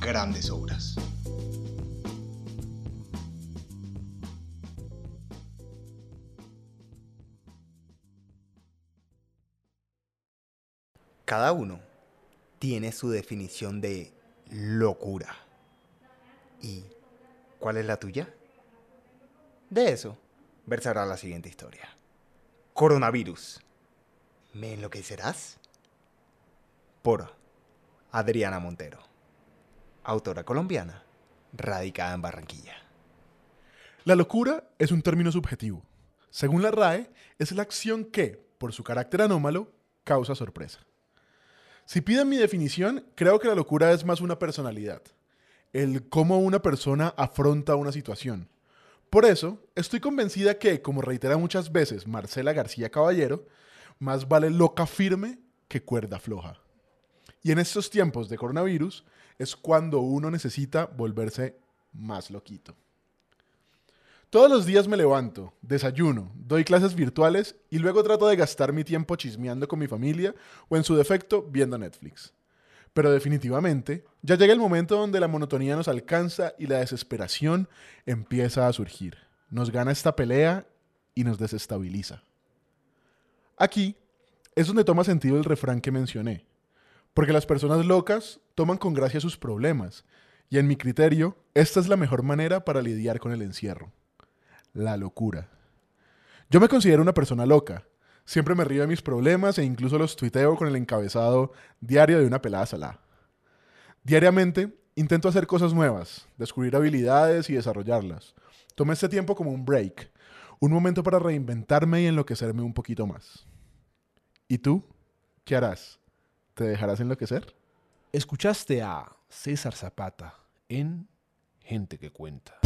grandes obras. Cada uno tiene su definición de locura. ¿Y cuál es la tuya? De eso versará la siguiente historia. Coronavirus. ¿Me enloquecerás? Por Adriana Montero, autora colombiana, radicada en Barranquilla. La locura es un término subjetivo. Según la RAE, es la acción que, por su carácter anómalo, causa sorpresa. Si piden mi definición, creo que la locura es más una personalidad, el cómo una persona afronta una situación. Por eso, estoy convencida que, como reitera muchas veces Marcela García Caballero, más vale loca firme que cuerda floja. Y en estos tiempos de coronavirus es cuando uno necesita volverse más loquito. Todos los días me levanto, desayuno, doy clases virtuales y luego trato de gastar mi tiempo chismeando con mi familia o en su defecto viendo Netflix. Pero definitivamente ya llega el momento donde la monotonía nos alcanza y la desesperación empieza a surgir. Nos gana esta pelea y nos desestabiliza. Aquí es donde toma sentido el refrán que mencioné, porque las personas locas toman con gracia sus problemas y en mi criterio esta es la mejor manera para lidiar con el encierro la locura. Yo me considero una persona loca. Siempre me río de mis problemas e incluso los tuiteo con el encabezado diario de una pelada salada. Diariamente intento hacer cosas nuevas, descubrir habilidades y desarrollarlas. Tomé este tiempo como un break, un momento para reinventarme y enloquecerme un poquito más. ¿Y tú? ¿Qué harás? ¿Te dejarás enloquecer? Escuchaste a César Zapata en Gente que Cuenta.